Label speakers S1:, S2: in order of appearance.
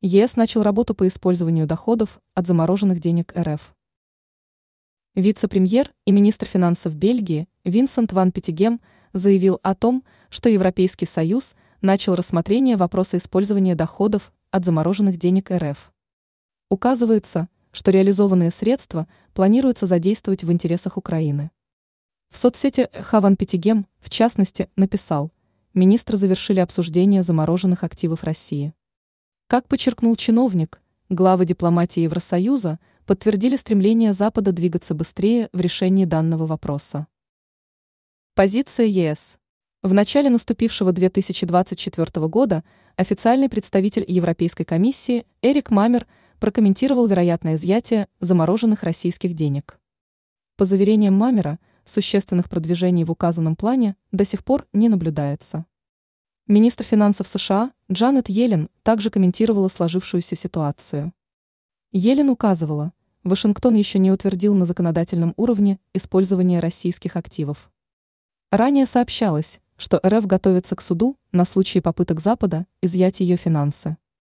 S1: ЕС начал работу по использованию доходов от замороженных денег РФ. Вице-премьер и министр финансов Бельгии Винсент Ван Пятигем заявил о том, что Европейский Союз начал рассмотрение вопроса использования доходов от замороженных денег РФ. Указывается, что реализованные средства планируется задействовать в интересах Украины. В соцсети Хаван Пятигем, в частности, написал, министры завершили обсуждение замороженных активов России. Как подчеркнул чиновник, главы дипломатии Евросоюза подтвердили стремление Запада двигаться быстрее в решении данного вопроса. Позиция ЕС. В начале наступившего 2024 года официальный представитель Европейской комиссии Эрик Мамер прокомментировал вероятное изъятие замороженных российских денег. По заверениям Мамера, существенных продвижений в указанном плане до сих пор не наблюдается. Министр финансов США Джанет Йеллен также комментировала сложившуюся ситуацию. Йеллен указывала, Вашингтон еще не утвердил на законодательном уровне использование российских активов. Ранее сообщалось, что РФ готовится к суду на случай попыток Запада изъять ее финансы.